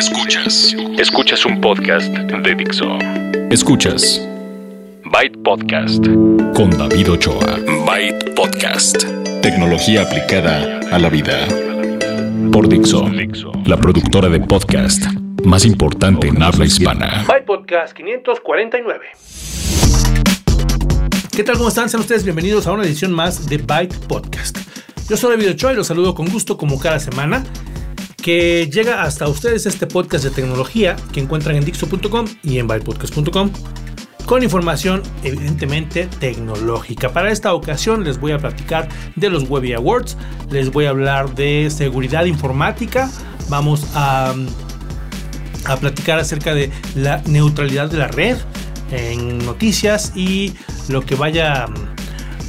Escuchas. Escuchas un podcast de Dixo. Escuchas. Byte Podcast. Con David Ochoa. Byte Podcast. Tecnología aplicada a la vida. Por Dixo. La productora de podcast más importante en habla hispana. Byte Podcast 549. ¿Qué tal? ¿Cómo están? Sean ustedes bienvenidos a una edición más de Byte Podcast. Yo soy David Ochoa y los saludo con gusto como cada semana que llega hasta ustedes este podcast de tecnología que encuentran en Dixo.com y en bytepodcast.com con información evidentemente tecnológica. Para esta ocasión les voy a platicar de los Webby Awards, les voy a hablar de seguridad informática, vamos a, a platicar acerca de la neutralidad de la red en noticias y lo que vaya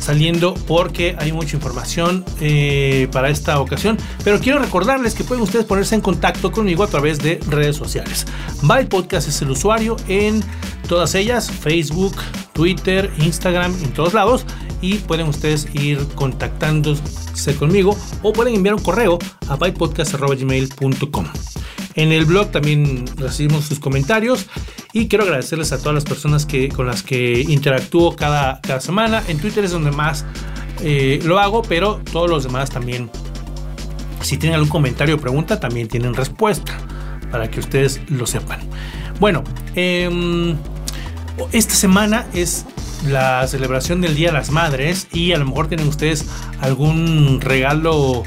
saliendo porque hay mucha información eh, para esta ocasión. Pero quiero recordarles que pueden ustedes ponerse en contacto conmigo a través de redes sociales. Byte Podcast es el usuario en todas ellas, Facebook, Twitter, Instagram, en todos lados. Y pueden ustedes ir contactándose conmigo o pueden enviar un correo a bytepodcast.gmail.com. En el blog también recibimos sus comentarios y quiero agradecerles a todas las personas que, con las que interactúo cada, cada semana. En Twitter es donde más eh, lo hago, pero todos los demás también, si tienen algún comentario o pregunta, también tienen respuesta para que ustedes lo sepan. Bueno, eh, esta semana es la celebración del Día de las Madres y a lo mejor tienen ustedes algún regalo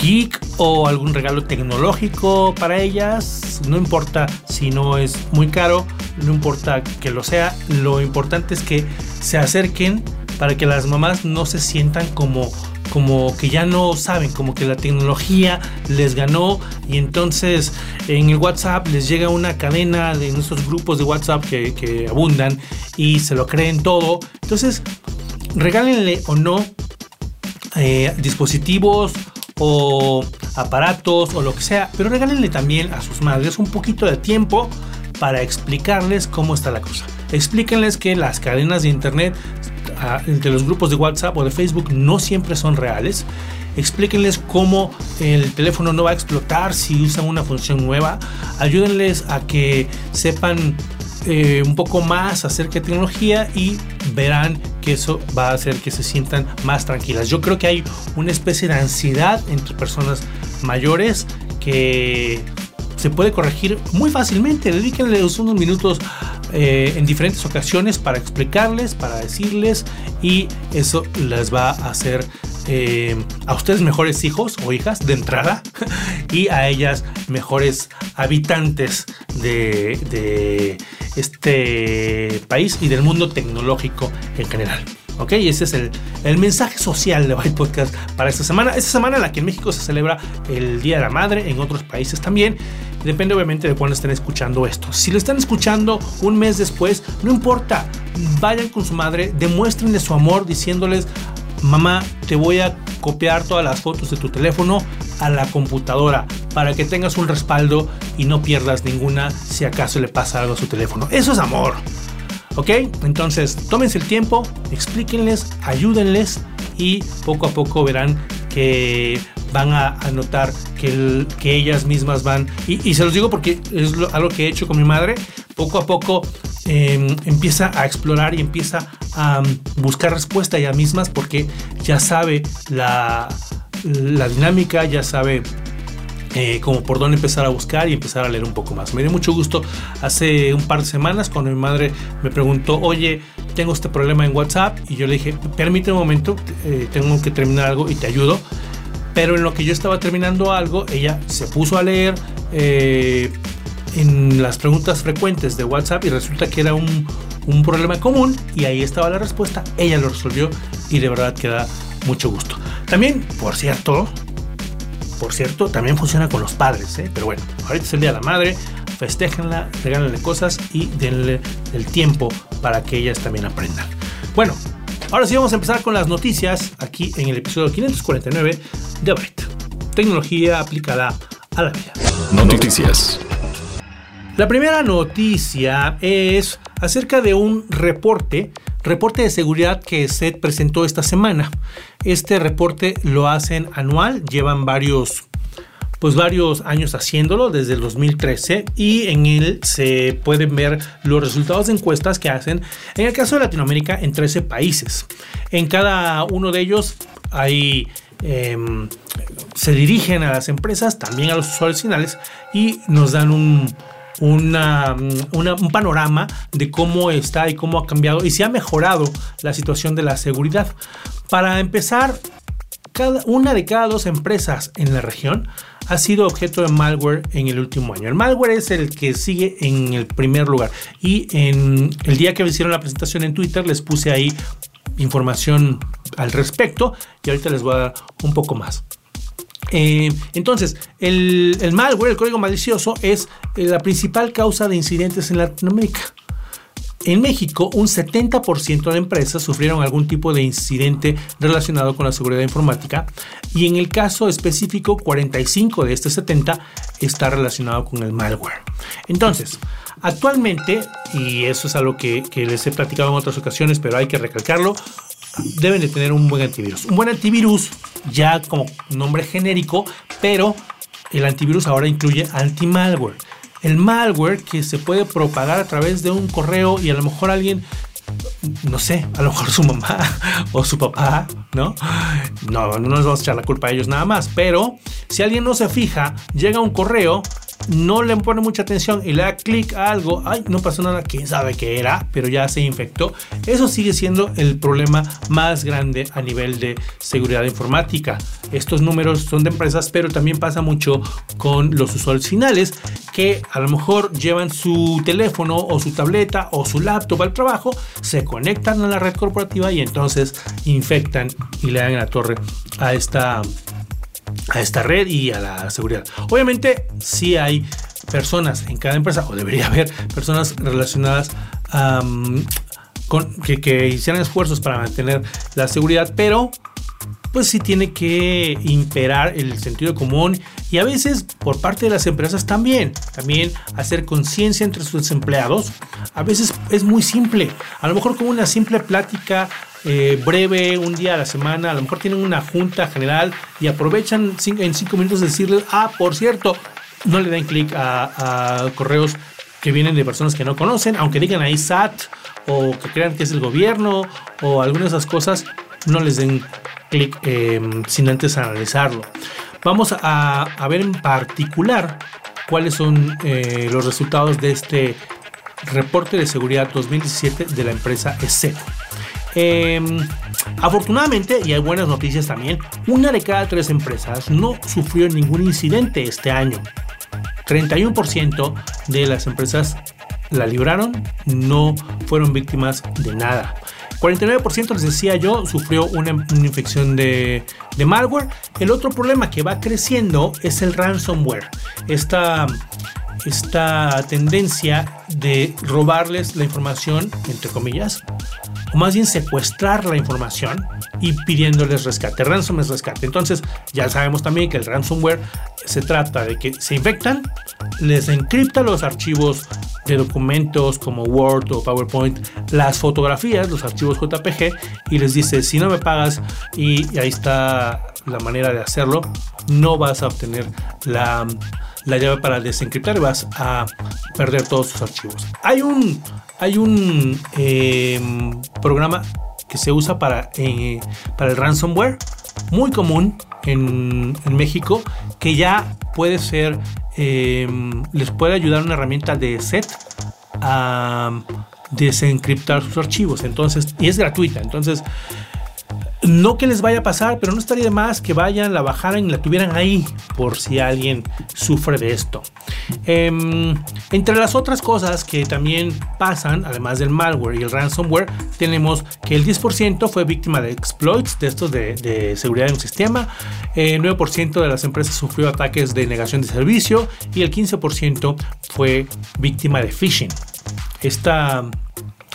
geek o algún regalo tecnológico para ellas. No importa si no es muy caro, no importa que lo sea, lo importante es que se acerquen para que las mamás no se sientan como como que ya no saben, como que la tecnología les ganó y entonces en el WhatsApp les llega una cadena de nuestros grupos de WhatsApp que, que abundan y se lo creen todo. Entonces, regálenle o no eh, dispositivos o aparatos o lo que sea, pero regálenle también a sus madres un poquito de tiempo para explicarles cómo está la cosa. Explíquenles que las cadenas de internet entre los grupos de WhatsApp o de Facebook no siempre son reales. Explíquenles cómo el teléfono no va a explotar si usan una función nueva. Ayúdenles a que sepan eh, un poco más acerca de tecnología y verán que eso va a hacer que se sientan más tranquilas. Yo creo que hay una especie de ansiedad entre personas mayores que se puede corregir muy fácilmente. Dedíquenles unos minutos eh, en diferentes ocasiones para explicarles, para decirles y eso les va a hacer eh, a ustedes mejores hijos o hijas de entrada y a ellas mejores habitantes de, este país y del mundo tecnológico en general. ¿Ok? Ese es el, el, mensaje social de Byte Podcast para esta semana. Esta semana en la que en México se celebra el Día de la Madre, en otros países también. Depende obviamente de cuándo estén escuchando esto. Si lo están escuchando un mes después, no importa. Vayan con su madre, demuéstrenle su amor diciéndoles, mamá, te voy a copiar todas las fotos de tu teléfono a la computadora para que tengas un respaldo y no pierdas ninguna si acaso le pasa algo a su teléfono. Eso es amor. ¿Ok? Entonces, tómense el tiempo, explíquenles, ayúdenles y poco a poco verán que van a, notar que, que, ellas mismas van, y, se los digo porque es algo que he hecho con mi madre, poco a poco em, empieza a explorar y empieza a buscar respuesta ella mismas porque ya sabe la, la dinámica, ya sabe eh, como por dónde empezar a buscar y empezar a leer un poco más. Me dio mucho gusto hace un par de semanas cuando mi madre me preguntó, oye, tengo este problema en WhatsApp y yo le dije, permíteme un momento, eh, tengo que terminar algo y te ayudo. Pero en lo que yo estaba terminando algo, ella se puso a leer eh, en las preguntas frecuentes de WhatsApp y resulta que era un, un problema común y ahí estaba la respuesta. Ella lo resolvió y de verdad que da mucho gusto. También, por cierto, por cierto, también funciona con los padres, ¿eh? pero bueno, ahorita es el Día de la Madre, festéjenla, regálenle cosas y denle el tiempo para que ellas también aprendan. Bueno, ahora sí vamos a empezar con las noticias aquí en el episodio 549 de Byte. Tecnología aplicada a la vida. Noticias. La primera noticia es acerca de un reporte reporte de seguridad que SET presentó esta semana. Este reporte lo hacen anual, llevan varios pues varios años haciéndolo desde el 2013 y en él se pueden ver los resultados de encuestas que hacen en el caso de Latinoamérica en 13 países. En cada uno de ellos hay em, se dirigen a las empresas, también a los usuarios finales y nos dan un, un panorama de cómo está y cómo ha cambiado y si ha mejorado la situación de la seguridad. Para empezar, cada, una de cada dos empresas en la región ha sido objeto de malware en el último año. El malware es el que sigue en el primer lugar. Y en el día que hicieron la presentación en Twitter les puse ahí información al respecto y ahorita les voy a dar un poco más. Eh, entonces, el, malware, el código malicioso, es la principal causa de incidentes en Latinoamérica. En México, un 70% de empresas sufrieron algún tipo de incidente relacionado con la seguridad informática y en el caso específico, 45 de este 70 está relacionado con el malware. Entonces, actualmente, y eso es algo que les he platicado en otras ocasiones, pero hay que recalcarlo, deben de tener un buen antivirus. Un buen antivirus, ya como nombre genérico, pero el antivirus ahora incluye anti-malware el malware que se puede propagar a través de un correo y a lo mejor alguien no sé, a lo mejor su mamá o su papá, ¿no? No, no nos vamos a echar la culpa a ellos nada más, pero si alguien no se fija, llega un correo no le pone mucha atención y le da clic a algo, ay, no pasó nada, quién sabe qué era, pero ya se infectó. Eso sigue siendo el problema más grande a nivel de seguridad informática. Estos números son de empresas, pero también pasa mucho con los usuarios finales que a lo mejor llevan su teléfono o su tableta o su laptop al trabajo, se conectan a la red corporativa y entonces infectan y le dan la torre a esta a esta red y a la seguridad. Obviamente, si hay personas en cada empresa, o debería haber personas relacionadas con, que, que hicieran esfuerzos para mantener la seguridad, pero pues sí tiene que imperar el sentido común y a veces por parte de las empresas también, también hacer conciencia entre sus empleados. A veces es muy simple, a lo mejor con una simple plática eh, breve, un día a la semana, a lo mejor tienen una junta general y aprovechan en cinco minutos decirles, ah, por cierto, no le den clic a, correos que vienen de personas que no conocen, aunque digan ahí SAT o que crean que es el gobierno o algunas de esas cosas, no les den clic em, sin antes analizarlo. Vamos a, ver en particular cuáles son eh, los resultados de este reporte de seguridad 2017 de la empresa ESET. Em, afortunadamente, y hay buenas noticias también, una de cada tres empresas no sufrió ningún incidente este año. 31% de las empresas la libraron, no fueron víctimas de nada. 49% les decía yo sufrió una, infección de, de, malware. El otro problema que va creciendo es el ransomware. Esta, esta tendencia de robarles la información, entre comillas, o más bien secuestrar la información y pidiéndoles rescate. Ransom es rescate. Entonces, ya sabemos también que el ransomware se trata de que se infectan, les encripta los archivos de documentos como Word o PowerPoint, las fotografías, los archivos JPG y les dice, si no me pagas y, ahí está la manera de hacerlo, no vas a obtener la, la llave para desencriptar y vas a perder todos sus archivos. Hay un, hay un em, programa que se usa para, eh, para el ransomware, muy común en, México, que ya puede ser, em, les puede ayudar una herramienta de set a desencriptar sus archivos. Entonces, y es gratuita. Entonces, no que les vaya a pasar, pero no estaría de más que vayan, la bajaran y la tuvieran ahí por si alguien sufre de esto. Em, entre las otras cosas que también pasan, además del malware y el ransomware, tenemos que el 10% fue víctima de exploits, de estos de, seguridad en un sistema, el 9% de las empresas sufrió ataques de negación de servicio y el 15% fue víctima de phishing. Esta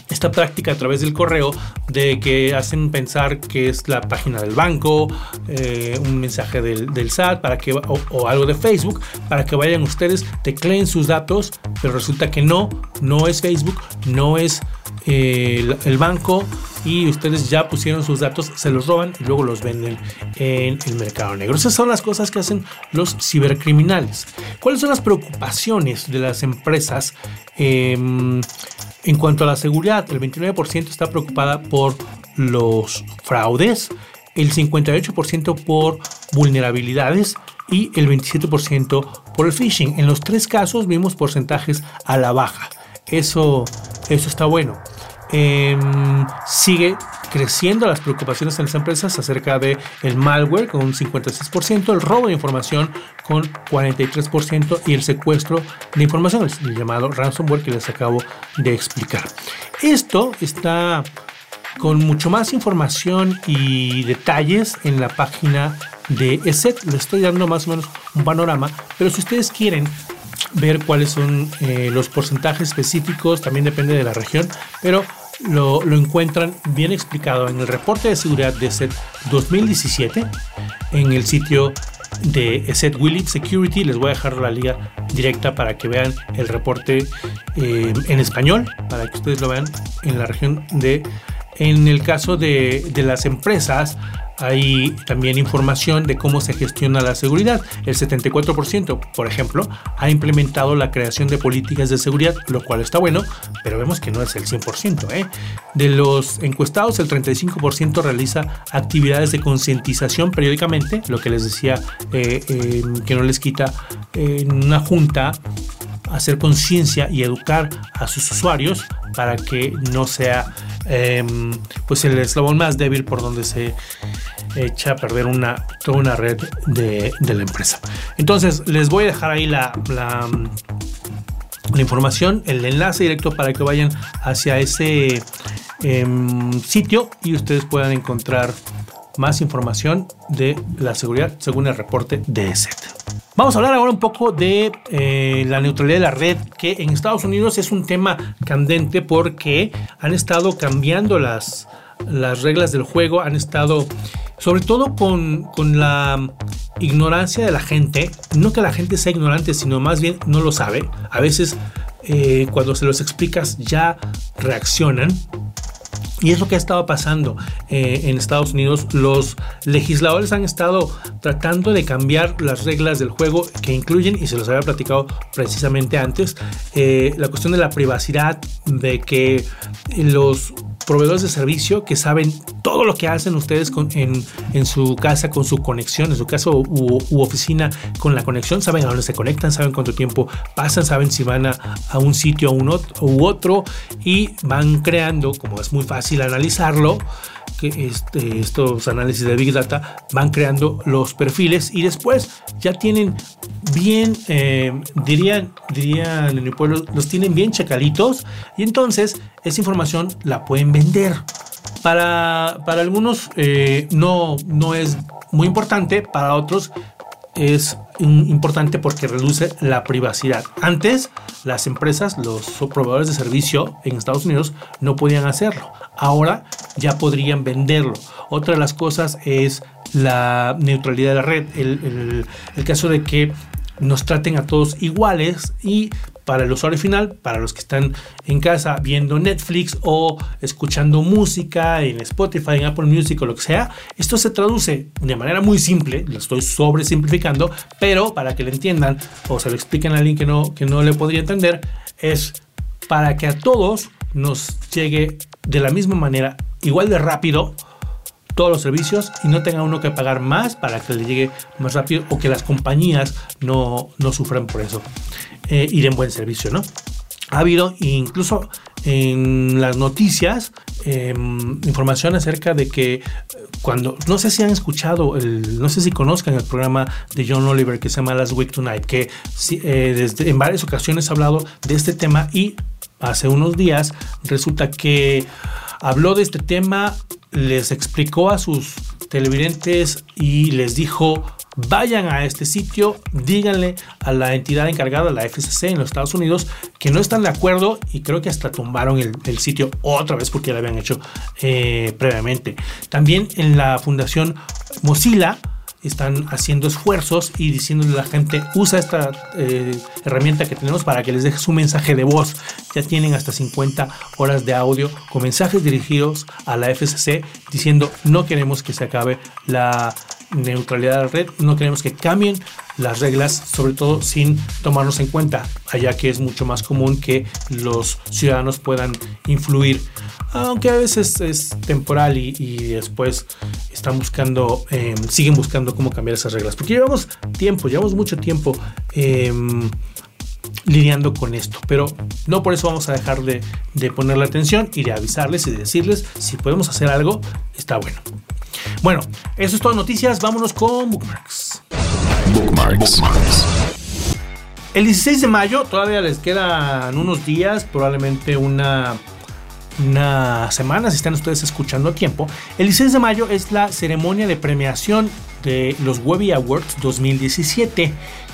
esta práctica a través del correo de que hacen pensar que es la página del banco, eh, un mensaje del, SAT para que, o, algo de Facebook para que vayan ustedes, tecleen sus datos, pero resulta que no, no es Facebook, no es el, banco y ustedes ya pusieron sus datos, se los roban y luego los venden en el mercado negro. Esas son las cosas que hacen los cibercriminales. ¿Cuáles son las preocupaciones de las empresas em, en cuanto a la seguridad? El 29% está preocupada por los fraudes, el 58% por vulnerabilidades y el 27% por el phishing. En los tres casos vimos porcentajes a la baja. Eso, eso está bueno. Em, sigue creciendo las preocupaciones en las empresas acerca de el malware con un 56%, el robo de información con 43% y el secuestro de información, el llamado ransomware que les acabo de explicar. Esto está con mucho más información y detalles en la página de ESET. Les estoy dando más o menos un panorama, pero si ustedes quieren ver cuáles son eh, los porcentajes específicos, también depende de la región, pero lo, encuentran bien explicado en el reporte de seguridad de ESET 2017 en el sitio de ESET Willits Security. Les voy a dejar la liga directa para que vean el reporte eh, en español, para que ustedes lo vean en la región de en el caso de, las empresas, hay también información de cómo se gestiona la seguridad. El 74%, por ejemplo, ha implementado la creación de políticas de seguridad, lo cual está bueno, pero vemos que no es el 100%. ¿eh? De los encuestados, el 35% realiza actividades de concientización periódicamente, lo que les decía eh, que no les quita en una junta hacer conciencia y educar a sus usuarios para que no sea Em, pues el eslabón más débil por donde se echa a perder una, toda una red de, la empresa. Entonces, les voy a dejar ahí la, la, información, el enlace directo para que vayan hacia ese em, sitio y ustedes puedan encontrar más información de la seguridad según el reporte de ESET. Vamos a hablar ahora un poco de eh, la neutralidad de la red, que en Estados Unidos es un tema candente porque han estado cambiando las, las reglas del juego, han estado, sobre todo con, la ignorancia de la gente, no que la gente sea ignorante, sino más bien no lo sabe. A veces eh, cuando se los explicas ya reaccionan y es lo que ha estado pasando eh, en Estados Unidos. Los legisladores han estado tratando de cambiar las reglas del juego que incluyen, y se los había platicado precisamente antes, eh, la cuestión de la privacidad, de que los proveedores de servicio que saben todo lo que hacen ustedes en, su casa con su conexión, en su casa u, oficina con la conexión, saben a dónde se conectan, saben cuánto tiempo pasan, saben si van a, un sitio un u otro y van creando, como es muy fácil analizarlo, que este, estos análisis de Big Data van creando los perfiles y después ya tienen bien, eh, dirían, dirían en pueblo, los tienen bien checalitos y entonces esa información la pueden vender. Para, para algunos eh, no, no es muy importante, para otros es importante porque reduce la privacidad. Antes, las empresas, los proveedores de servicio en Estados Unidos no podían hacerlo. Ahora ya podrían venderlo. Otra de las cosas es la neutralidad de la red. El, el caso de que nos traten a todos iguales y para el usuario final, para los que están en casa viendo Netflix o escuchando música en Spotify, en Apple Music o lo que sea, esto se traduce de manera muy simple, lo estoy sobresimplificando, pero para que lo entiendan o se lo expliquen a alguien que no, que no le podría entender, es para que a todos nos llegue de la misma manera, igual de rápido, todos los servicios y no tenga uno que pagar más para que le llegue más rápido o que las compañías no, no sufran por eso. Eh, ir en buen servicio, ¿no? Ha habido incluso en las noticias em, información acerca de que cuando, no sé si han escuchado, el, no sé si conozcan el programa de John Oliver que se llama Last Week Tonight, que eh, en varias ocasiones ha hablado de este tema y hace unos días resulta que habló de este tema, les explicó a sus televidentes y les dijo vayan a este sitio, díganle a la entidad encargada, la FCC en los Estados Unidos, que no están de acuerdo y creo que hasta tumbaron el, sitio otra vez porque lo habían hecho eh, previamente. También en la fundación Mozilla están haciendo esfuerzos y diciéndole a la gente, usa esta eh, herramienta que tenemos para que les dejes un mensaje de voz. Ya tienen hasta 50 horas de audio con mensajes dirigidos a la FCC diciendo no queremos que se acabe la neutralidad de la red, no queremos que cambien las reglas, sobre todo sin tomarnos en cuenta, allá que es mucho más común que los ciudadanos puedan influir, aunque a veces es temporal y, después están buscando, em, siguen buscando cómo cambiar esas reglas, porque llevamos tiempo, llevamos mucho tiempo. Em, lidiando con esto. Pero no por eso vamos a dejar de, de ponerle atención y de avisarles y de decirles si podemos hacer algo, está bueno. Bueno, eso es todo noticias. Vámonos con Bookmarks. Bookmarks. El 16 de mayo, todavía les quedan unos días, probablemente una, una semana, si están ustedes escuchando a tiempo. El 16 de mayo es la ceremonia de premiación de los Webby Awards 2017.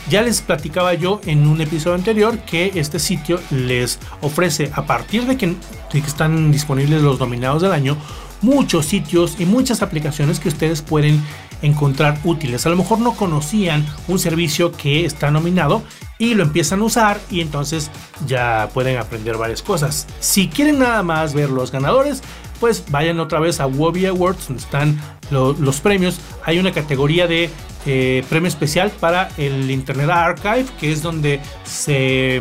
Ya les platicaba yo en un episodio anterior que este sitio les ofrece, a partir de que, de que están disponibles los nominados del año, muchos sitios y muchas aplicaciones que ustedes pueden encontrar útiles. A lo mejor no conocían un servicio que está nominado y lo empiezan a usar y entonces ya pueden aprender varias cosas. Si quieren nada más ver los ganadores, pues vayan otra vez a Wobby Awards donde están los premios. Hay una categoría de eh, premio especial para el Internet Archive, que es donde se,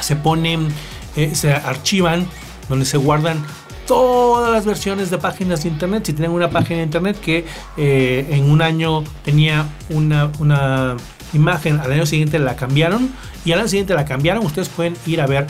se ponen, eh, se archivan, donde se guardan todas las versiones de páginas de internet. Si tienen una página de internet que eh, en un año tenía una, una, imagen, al año siguiente la cambiaron y al año siguiente la cambiaron, ustedes pueden ir a ver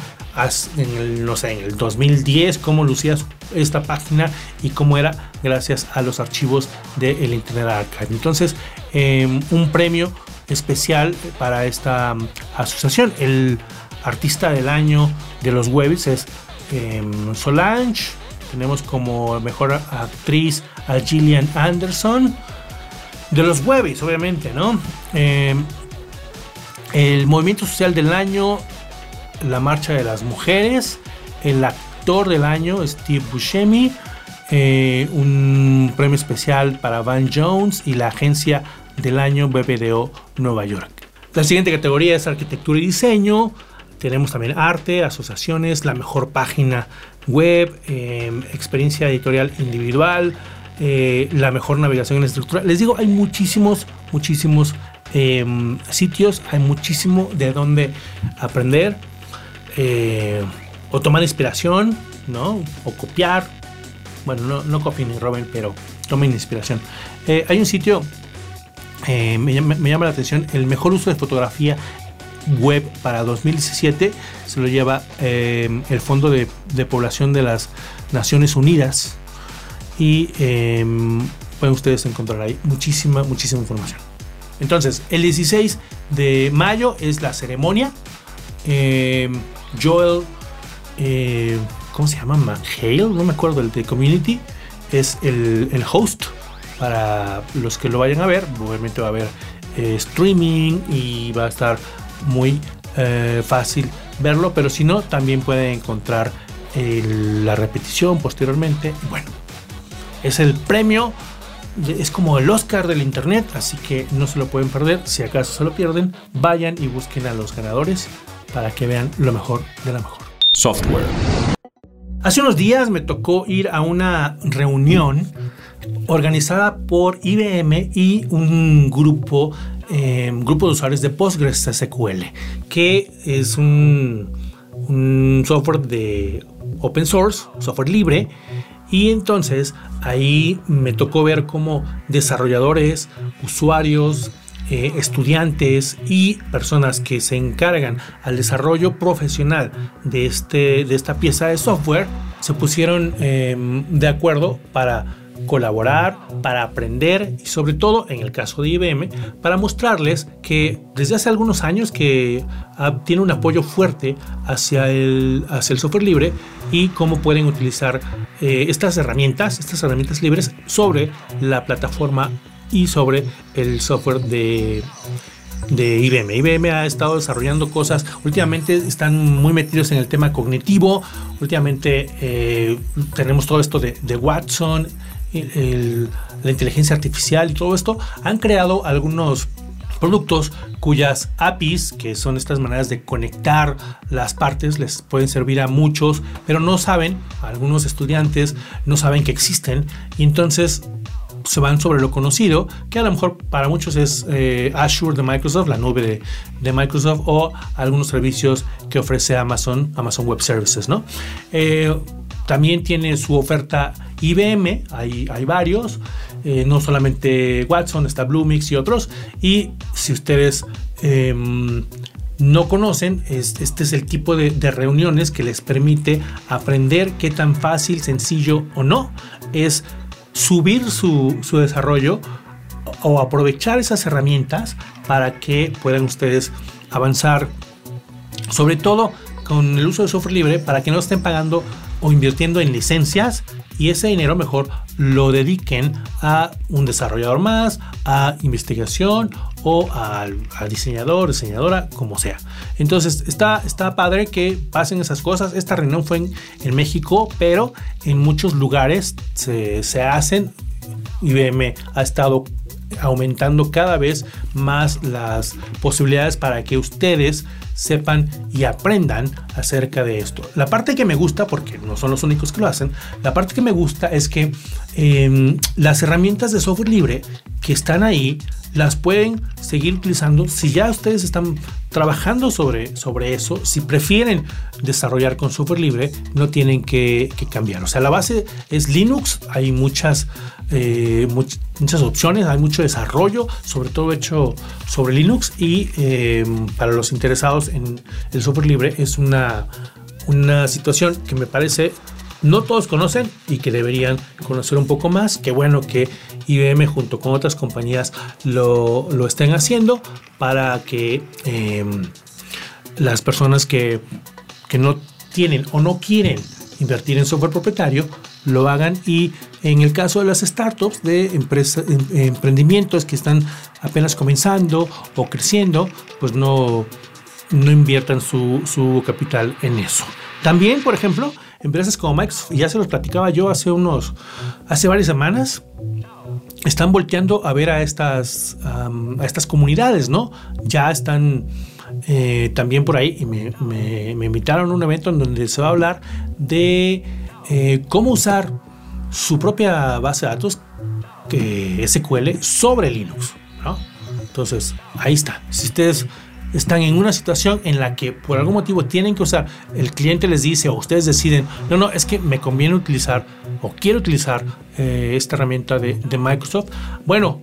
en el, no sé, en el 2010 cómo lucía esta página y cómo era gracias a los archivos del Internet Archive. Entonces, em, un premio especial para esta um, asociación. El artista del año de los webs es em, Solange tenemos como mejor actriz a Gillian Anderson. De los Webbies, obviamente, ¿no? Eh, el movimiento social del año, la marcha de las mujeres. El actor del año, Steve Buscemi. Eh, un premio especial para Van Jones y la agencia del año BBDO Nueva York. La siguiente categoría es arquitectura y diseño. Tenemos también arte, asociaciones, la mejor página web, em, experiencia editorial individual, eh, la mejor navegación en estructura. Les digo, hay muchísimos, muchísimos em, sitios, hay muchísimo de dónde aprender eh, o tomar inspiración, ¿no? O copiar. Bueno, no, no copien ni roben, pero tomen inspiración. Eh, hay un sitio, me, llama la atención, el mejor uso de fotografía web para 2017 se lo lleva el Fondo de, Población de las Naciones Unidas y em, pueden ustedes encontrar ahí muchísima, muchísima información. Entonces, el 16 de mayo es la ceremonia. Em, Joel, eh, ¿cómo se llama? McHale, no me acuerdo, el de Community, es el, el host para los que lo vayan a ver. Obviamente va a haber eh, streaming y va a estar muy eh, fácil verlo, pero si no, también pueden encontrar la repetición posteriormente. Bueno, es el premio, es como el Oscar del Internet, así que no se lo pueden perder. Si acaso se lo pierden, vayan y busquen a los ganadores para que vean lo mejor de la mejor. Software. Hace unos días me tocó ir a una reunión organizada por IBM y un grupo Em, grupo de usuarios de Postgres SQL, que es un, software de open source, software libre. Y entonces ahí me tocó ver cómo desarrolladores, usuarios, eh, estudiantes y personas que se encargan al desarrollo profesional de, este, de esta pieza de software se pusieron em, de acuerdo para colaborar, para aprender y sobre todo en el caso de IBM para mostrarles que desde hace algunos años que ah, tiene un apoyo fuerte hacia el, hacia el software libre y cómo pueden utilizar eh, estas herramientas, estas herramientas libres sobre la plataforma y sobre el software de, de IBM. IBM ha estado desarrollando cosas, últimamente están muy metidos en el tema cognitivo, últimamente eh, tenemos todo esto de, de Watson, la inteligencia artificial y todo esto, han creado algunos productos cuyas APIs, que son estas maneras de conectar las partes, les pueden servir a muchos, pero no saben, algunos estudiantes no saben que existen y entonces se van sobre lo conocido, que a lo mejor para muchos es eh, Azure de Microsoft, la nube de, Microsoft o algunos servicios que ofrece Amazon, Amazon Web Services, ¿no? Eh, también tiene su oferta IBM, hay, hay varios, eh, no solamente Watson, está Bluemix y otros. Y si ustedes em, no conocen, este es el tipo de, reuniones que les permite aprender qué tan fácil, sencillo o no es subir su, su desarrollo o aprovechar esas herramientas para que puedan ustedes avanzar, sobre todo con el uso de software libre, para que no estén pagando o invirtiendo en licencias y ese dinero mejor lo dediquen a un desarrollador más, a investigación o al, diseñador, diseñadora, como sea. Entonces está, está padre que pasen esas cosas. Esta reunión fue en, México, pero en muchos lugares se, se hacen. IBM ha estado aumentando cada vez más las posibilidades para que ustedes sepan y aprendan acerca de esto. La parte que me gusta, porque no son los únicos que lo hacen, la parte que me gusta es que em, las herramientas de software libre que están ahí las pueden seguir utilizando si ya ustedes están trabajando sobre, sobre eso. Si prefieren desarrollar con software libre, no tienen que, cambiar. O sea, la base es Linux, hay muchas, eh, muchas opciones, hay mucho desarrollo, sobre todo hecho sobre Linux y em, para los interesados en el software libre es una, una situación que me parece no todos conocen y que deberían conocer un poco más. Qué bueno que IBM junto con otras compañías lo, estén haciendo para que em, las personas que, no tienen o no quieren invertir en software propietario lo hagan y en el caso de las startups de empresas, em, emprendimientos que están apenas comenzando o creciendo, pues no, no inviertan su, su capital en eso. También, por ejemplo, empresas como Microsoft, ya se los platicaba yo hace unos, hace varias semanas, están volteando a ver a estas, a estas comunidades, ¿no? Ya están eh, también por ahí y me, invitaron a un evento en donde se va a hablar de eh, cómo usar su propia base de datos que SQL sobre Linux, ¿no? Entonces, ahí está. Si ustedes están en una situación en la que por algún motivo tienen que usar, el cliente les dice o ustedes deciden, no, no, es que me conviene utilizar o quiero utilizar eh, esta herramienta de, Microsoft, bueno,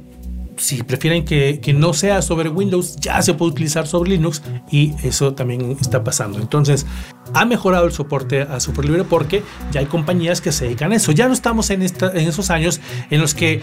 si prefieren que, no sea sobre Windows, ya se puede utilizar sobre Linux y eso también está pasando. Entonces, ha mejorado el soporte a software libre porque ya hay compañías que se dedican a eso. Ya no estamos en, en esos años en los que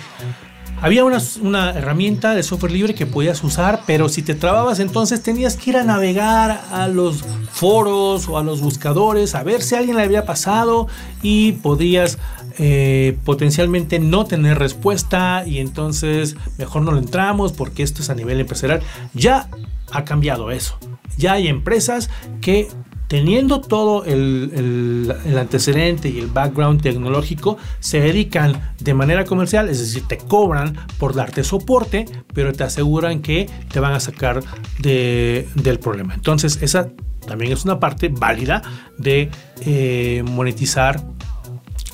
había una, herramienta de software libre que podías usar, pero si te trababas entonces tenías que ir a navegar a los foros o a los buscadores a ver si alguien le había pasado y podías eh, potencialmente no tener respuesta y entonces mejor no lo entramos porque esto es a nivel empresarial. Ya ha cambiado eso. Ya hay empresas que teniendo todo el, antecedente y el background tecnológico, se dedican de manera comercial, es decir, te cobran por darte soporte, pero te aseguran que te van a sacar del problema. Entonces, esa también es una parte válida de eh, monetizar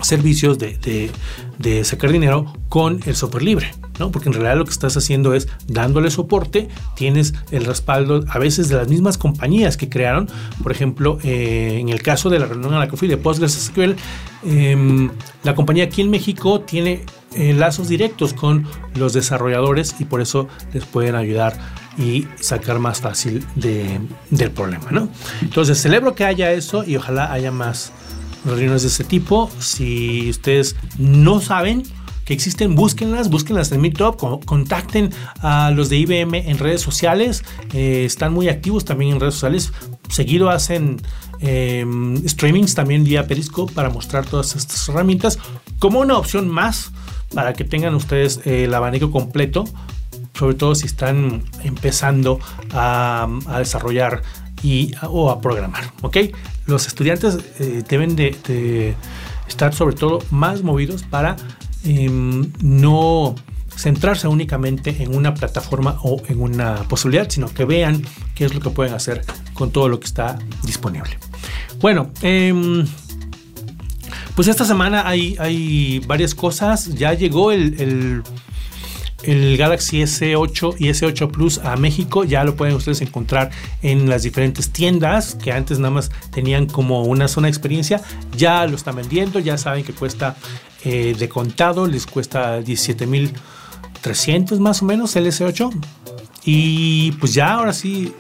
servicios de, de sacar dinero con el software libre. Porque en realidad lo que estás haciendo es dándole soporte, tienes el respaldo a veces de las mismas compañías que crearon. Por ejemplo, eh, en el caso de la reunión a la que fui de PostgreSQL, em, la compañía aquí en México tiene eh, lazos directos con los desarrolladores y por eso les pueden ayudar y sacar más fácil del problema, ¿no? Entonces celebro que haya eso y ojalá haya más reuniones de ese tipo. Si ustedes no saben, que existen, búsquenlas, búsquenlas en Meetup, contacten a los de IBM en redes sociales, eh, están muy activos también en redes sociales, seguido hacen em, streamings también vía Periscope para mostrar todas estas herramientas como una opción más para que tengan ustedes eh, el abanico completo, sobre todo si están empezando a, desarrollar y, o a programar. ¿ok? Los estudiantes eh, deben de, estar sobre todo más movidos para em, no centrarse únicamente en una plataforma o en una posibilidad, sino que vean qué es lo que pueden hacer con todo lo que está disponible. Bueno, em, pues esta semana hay, hay varias cosas. Ya llegó el, el, Galaxy S8 y S8 Plus a México. Ya lo pueden ustedes encontrar en las diferentes tiendas que antes nada más tenían como una zona de experiencia. Ya lo están vendiendo. Ya saben que cuesta eh, de contado. Les cuesta 17 mil 300 más o menos el S8. Y pues ya ahora sí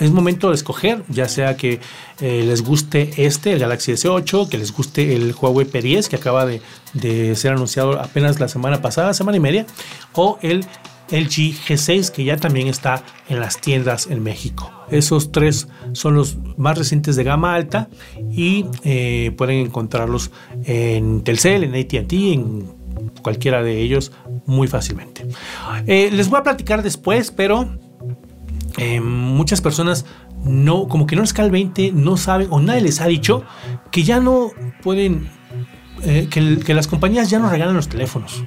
es momento de escoger, ya sea que eh, les guste este, el Galaxy S8, que les guste el Huawei P10 que acaba de, de, ser anunciado apenas la semana pasada, semana y media, o el LG G6 que ya también está en las tiendas en México. Esos tres son los más recientes de gama alta y eh, pueden encontrarlos en Telcel, en ATT, en cualquiera de ellos muy fácilmente. Eh, les voy a platicar después, pero eh, muchas personas no, como que no les cae el 20, no saben o nadie les ha dicho que ya no pueden eh, que, las compañías ya no regalan los teléfonos.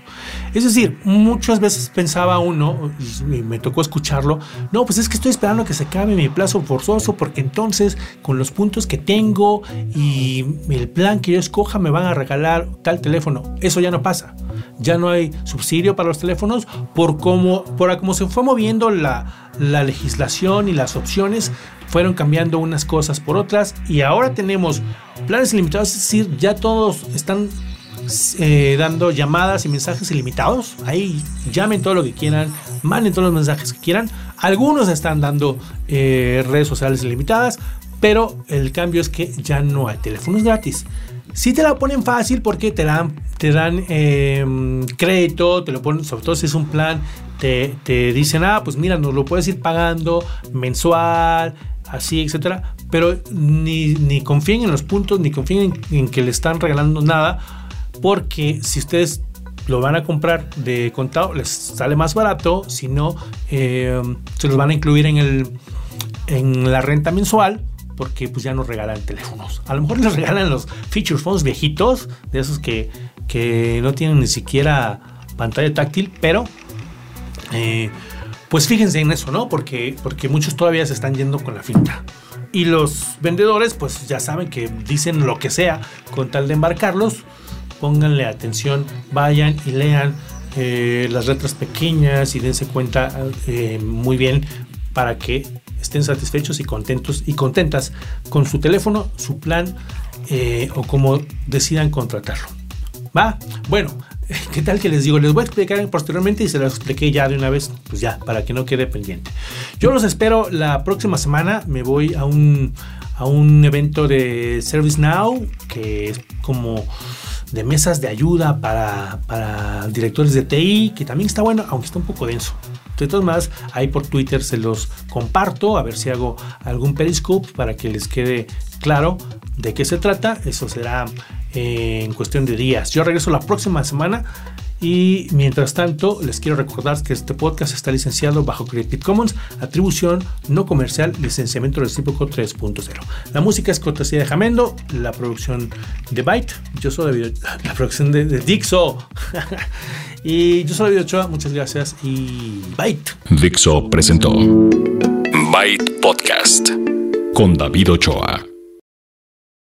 Es decir, muchas veces pensaba uno, y me tocó escucharlo, no, pues es que estoy esperando que se acabe mi plazo forzoso porque entonces con los puntos que tengo y el plan que yo escoja me van a regalar tal teléfono. Eso ya no pasa. Ya no hay subsidio para los teléfonos por cómo, por cómo se fue moviendo la, la legislación y las opciones fueron cambiando unas cosas por otras y ahora tenemos planes ilimitados, es decir, ya todos están eh, dando llamadas y mensajes ilimitados. Ahí llamen todo lo que quieran, manden todos los mensajes que quieran. Algunos están dando eh, redes sociales ilimitadas, pero el cambio es que ya no hay teléfonos gratis. Si te la ponen fácil porque te dan, te dan em, crédito, te lo ponen, sobre todo si es un plan, te, te dicen, ah, pues mira, nos lo puedes ir pagando mensual, así, etcétera. Pero ni, confíen en los puntos, ni confíen en, que le están regalando nada, porque si ustedes lo van a comprar de contado, les sale más barato, si no, eh, se los van a incluir en, el, en la renta mensual porque pues ya no regalan teléfonos. A lo mejor les regalan los feature phones viejitos, de esos que, que no tienen ni siquiera pantalla táctil, pero eh, pues fíjense en eso, ¿no? Porque, porque muchos todavía se están yendo con la finta. Y los vendedores, pues ya saben que dicen lo que sea con tal de embarcarlos. Pónganle atención, vayan y lean eh, las letras pequeñas y dense cuenta eh, muy bien para que estén satisfechos y contentos y contentas con su teléfono, su plan o como decidan contratarlo. ¿Va? Bueno, ¿Qué tal que les digo? Les voy a explicar posteriormente y se los expliqué ya de una vez, pues ya, para que no quede pendiente. Yo los espero la próxima semana. Me voy a un, a un evento de ServiceNow, que es como de mesas de ayuda para, para directores de TI, que también está bueno, aunque está un poco denso. De todas maneras, ahí por Twitter se los comparto, a ver si hago algún periscope para que les quede claro de qué se trata. Eso será en cuestión de días. Yo regreso la próxima semana y mientras tanto les quiero recordar que este podcast está licenciado bajo Creative Commons, atribución no comercial, licenciamiento recíproco 3.0. La música es cortesía de Jamendo, la producción de Byte, yo soy de la producción de, Dixo. y yo soy David Ochoa, muchas gracias y Byte. Dixo presentó Byte Podcast con David Ochoa.